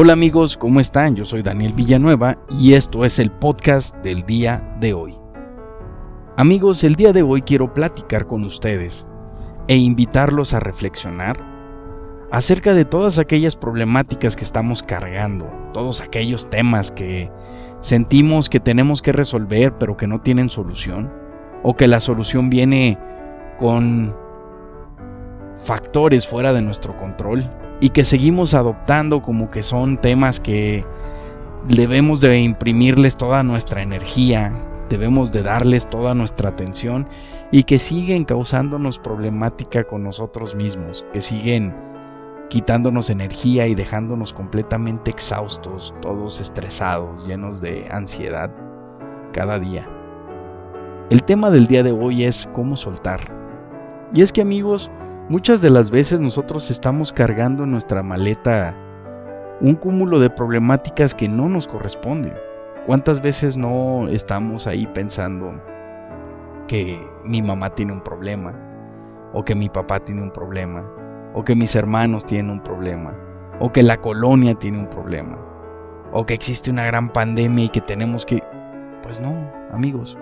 Hola amigos, ¿cómo están? Yo soy Daniel Villanueva y esto es el podcast del día de hoy. Amigos, el día de hoy quiero platicar con ustedes e invitarlos a reflexionar acerca de todas aquellas problemáticas que estamos cargando, todos aquellos temas que sentimos que tenemos que resolver pero que no tienen solución, o que la solución viene con factores fuera de nuestro control y que seguimos adoptando como que son temas que debemos de imprimirles toda nuestra energía, debemos de darles toda nuestra atención y que siguen causándonos problemática con nosotros mismos, que siguen quitándonos energía y dejándonos completamente exhaustos, todos estresados, llenos de ansiedad cada día. El tema del día de hoy es cómo soltar. Y es que amigos, muchas de las veces nosotros estamos cargando en nuestra maleta un cúmulo de problemáticas que no nos corresponden. ¿Cuántas veces no estamos ahí pensando que mi mamá tiene un problema? O que mi papá tiene un problema? o que mis hermanos tienen un problema, o que la colonia tiene un problema, o que existe una gran pandemia y que tenemos que... Pues no, amigos,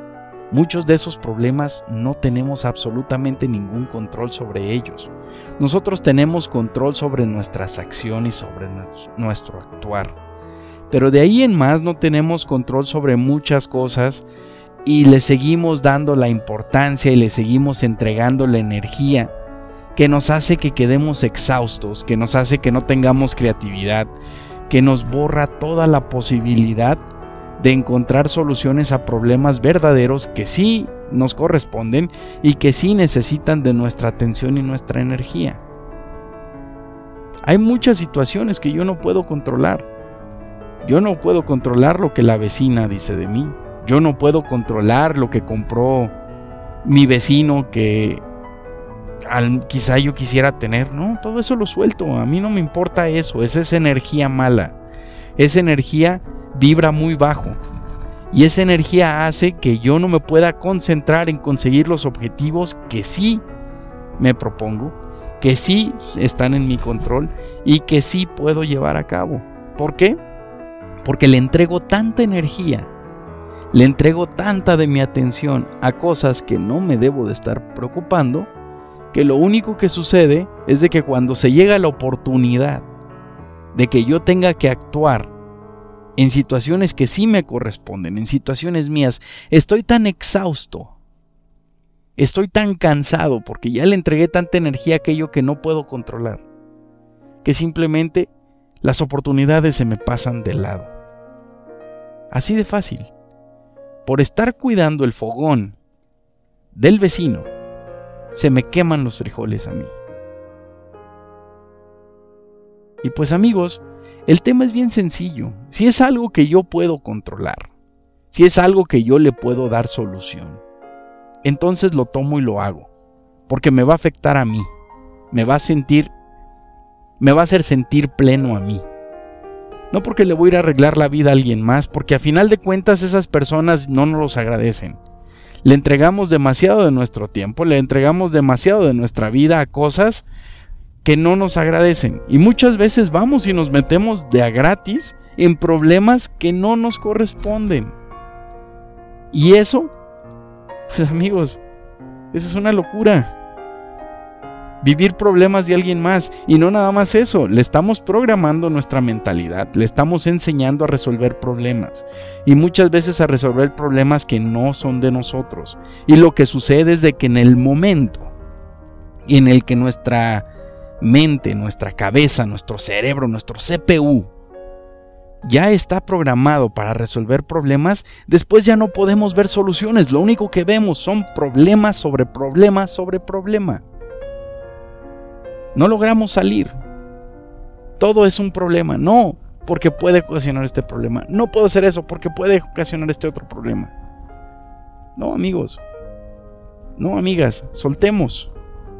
muchos de esos problemas no tenemos absolutamente ningún control sobre ellos. Nosotros tenemos control sobre nuestras acciones, sobre nuestro actuar. Pero de ahí en más no tenemos control sobre muchas cosas y le seguimos dando la importancia y le seguimos entregando la energía que nos hace que quedemos exhaustos, que nos hace que no tengamos creatividad, que nos borra toda la posibilidad de encontrar soluciones a problemas verdaderos que sí nos corresponden y que sí necesitan de nuestra atención y nuestra energía. Hay muchas situaciones que yo no puedo controlar. Yo no puedo controlar lo que la vecina dice de mí. Yo no puedo controlar lo que compró mi vecino que quizá yo quisiera tener. No, todo eso lo suelto. A mí no me importa eso. Es esa energía mala. Esa energía vibra muy bajo. Y esa energía hace que yo no me pueda concentrar en conseguir los objetivos que sí me propongo, que sí están en mi control y que sí puedo llevar a cabo. ¿Por qué? Porque le entrego tanta energía, le entrego tanta de mi atención a cosas que no me debo de estar preocupando, que lo único que sucede es de que cuando se llega la oportunidad de que yo tenga que actuar en situaciones que sí me corresponden, en situaciones mías, estoy tan exhausto, estoy tan cansado porque ya le entregué tanta energía a aquello que no puedo controlar, que simplemente las oportunidades se me pasan de lado. Así de fácil. Por estar cuidando el fogón del vecino, se me queman los frijoles a mí. Y pues amigos, el tema es bien sencillo. Si es algo que yo puedo controlar, si es algo que yo le puedo dar solución, entonces lo tomo y lo hago, porque me va a afectar a mí, me va a sentir, me va a hacer sentir pleno a mí. No porque le voy a ir a arreglar la vida a alguien más, porque a final de cuentas esas personas no nos los agradecen. Le entregamos demasiado de nuestro tiempo, le entregamos demasiado de nuestra vida a cosas que no nos agradecen. Y muchas veces vamos y nos metemos de a gratis en problemas que no nos corresponden. Y eso, pues amigos, esa es una locura vivir problemas de alguien más. Y no nada más eso, le estamos programando nuestra mentalidad, le estamos enseñando a resolver problemas. Y muchas veces a resolver problemas que no son de nosotros. Y lo que sucede es de que en el momento en el que nuestra mente, nuestra cabeza, nuestro cerebro, nuestro CPU, ya está programado para resolver problemas, después ya no podemos ver soluciones. Lo único que vemos son problemas sobre problemas sobre problema. No logramos salir. Todo es un problema. No, porque puede ocasionar este problema. No puedo hacer eso porque puede ocasionar este otro problema. No, amigos. No, amigas, soltemos.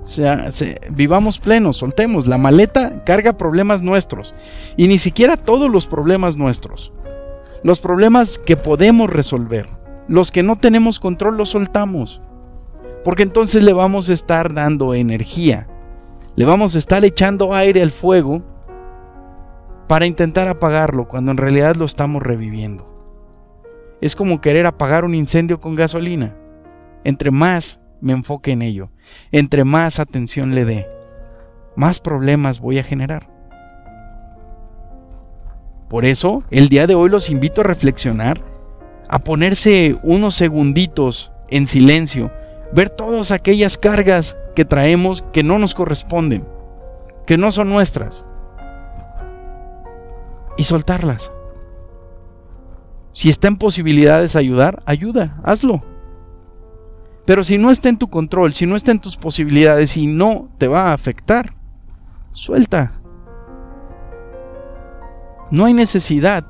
Sea, vivamos plenos, soltemos. La maleta carga problemas nuestros. Y ni siquiera todos los problemas nuestros. Los problemas que podemos resolver. Los que no tenemos control los soltamos. Porque entonces le vamos a estar dando energía le vamos a estar echando aire al fuego para intentar apagarlo cuando en realidad lo estamos reviviendo. Es como querer apagar un incendio con gasolina. Entre más me enfoque en ello, entre más atención le dé, más problemas voy a generar. Por eso, el día de hoy los invito a reflexionar, a ponerse unos segunditos en silencio, ver todas aquellas cargas que traemos que no nos corresponden, que no son nuestras, y soltarlas. Si está en posibilidades ayudar, ayuda, hazlo. Pero si no está en tu control, si no está en tus posibilidades y no te va a afectar, suelta. No hay necesidad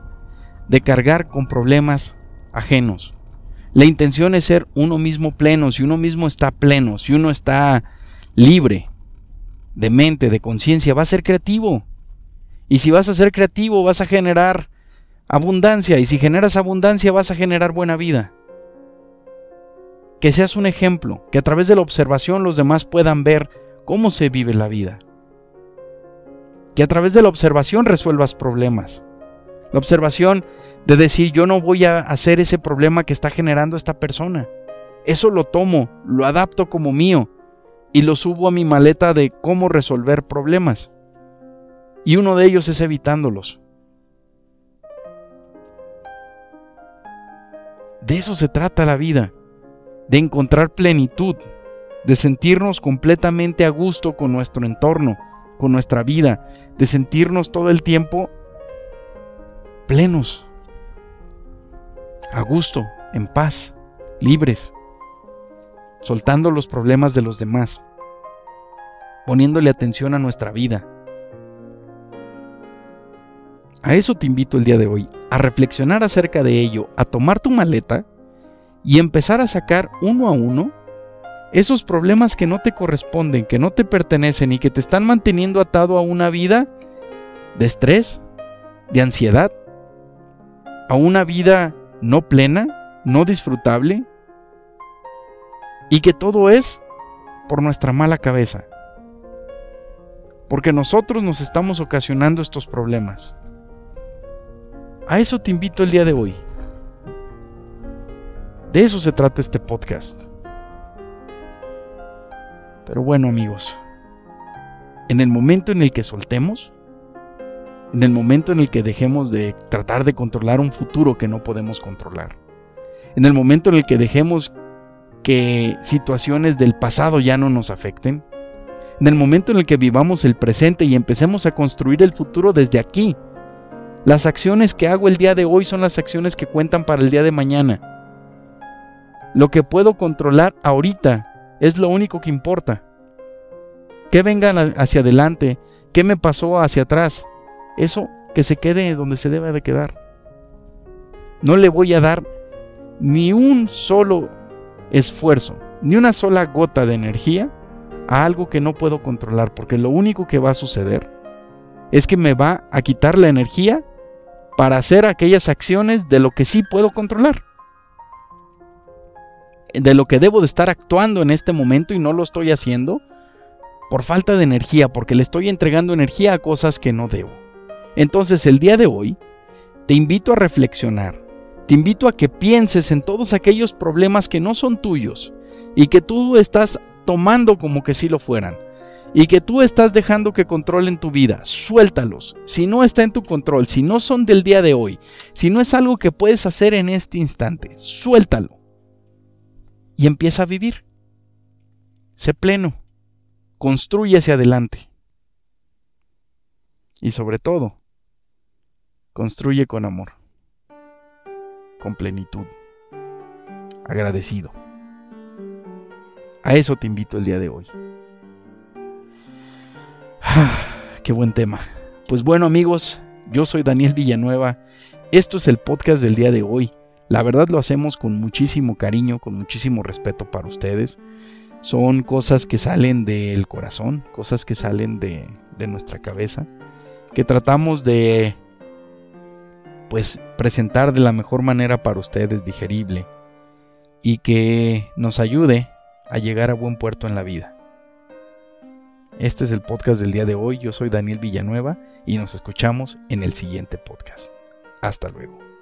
de cargar con problemas ajenos. La intención es ser uno mismo pleno. Si uno mismo está pleno, si uno está libre de mente, de conciencia, va a ser creativo. Y si vas a ser creativo, vas a generar abundancia. Y si generas abundancia, vas a generar buena vida que seas un ejemplo, que a través de la observación los demás puedan ver cómo se vive la vida. Que a través de la observación resuelvas problemas. La observación de decir yo no voy a hacer ese problema que está generando esta persona. Eso lo tomo, lo adapto como mío y lo subo a mi maleta de cómo resolver problemas. Y uno de ellos es evitándolos. De eso se trata la vida de encontrar plenitud, de sentirnos completamente a gusto con nuestro entorno, con nuestra vida, de sentirnos todo el tiempo plenos, a gusto, en paz, libres, soltando los problemas de los demás, poniéndole atención a nuestra vida. A eso te invito el día de hoy, a reflexionar acerca de ello, a tomar tu maleta y empezar a sacar uno a uno esos problemas que no te corresponden, que no te pertenecen y que te están manteniendo atado a una vida de estrés, de ansiedad, a una vida no plena, no disfrutable, y que todo es por nuestra mala cabeza. Porque nosotros nos estamos ocasionando estos problemas. A eso te invito el día de hoy. De eso se trata este podcast. Pero bueno amigos, en el momento en el que soltemos, en el momento en el que dejemos de tratar de controlar un futuro que no podemos controlar, en el momento en el que dejemos que situaciones del pasado ya no nos afecten, en el momento en el que vivamos el presente y empecemos a construir el futuro desde aquí, las acciones que hago el día de hoy son las acciones que cuentan para el día de mañana. Lo que puedo controlar ahorita es lo único que importa. Que vengan hacia adelante, qué me pasó hacia atrás, eso que se quede donde se debe de quedar. No le voy a dar ni un solo esfuerzo, ni una sola gota de energía a algo que no puedo controlar, porque lo único que va a suceder es que me va a quitar la energía para hacer aquellas acciones de lo que sí puedo controlar de lo que debo de estar actuando en este momento y no lo estoy haciendo por falta de energía, porque le estoy entregando energía a cosas que no debo. Entonces el día de hoy te invito a reflexionar, te invito a que pienses en todos aquellos problemas que no son tuyos y que tú estás tomando como que si lo fueran y que tú estás dejando que controlen tu vida, suéltalos. Si no está en tu control, si no son del día de hoy, si no es algo que puedes hacer en este instante, suéltalo y empieza a vivir. Sé pleno, construye hacia adelante. Y sobre todo, construye con amor, con plenitud, agradecido. A eso te invito el día de hoy. qué buen tema. Pues bueno amigos, yo soy Daniel Villanueva. Esto es el podcast del día de hoy. La verdad lo hacemos con muchísimo cariño, con muchísimo respeto para ustedes. Son cosas que salen del corazón, cosas que salen de, nuestra cabeza, que tratamos de pues presentar de la mejor manera para ustedes, digerible, y que nos ayude a llegar a buen puerto en la vida. Este es el podcast del día de hoy. Yo soy Daniel Villanueva y nos escuchamos en el siguiente podcast. Hasta luego.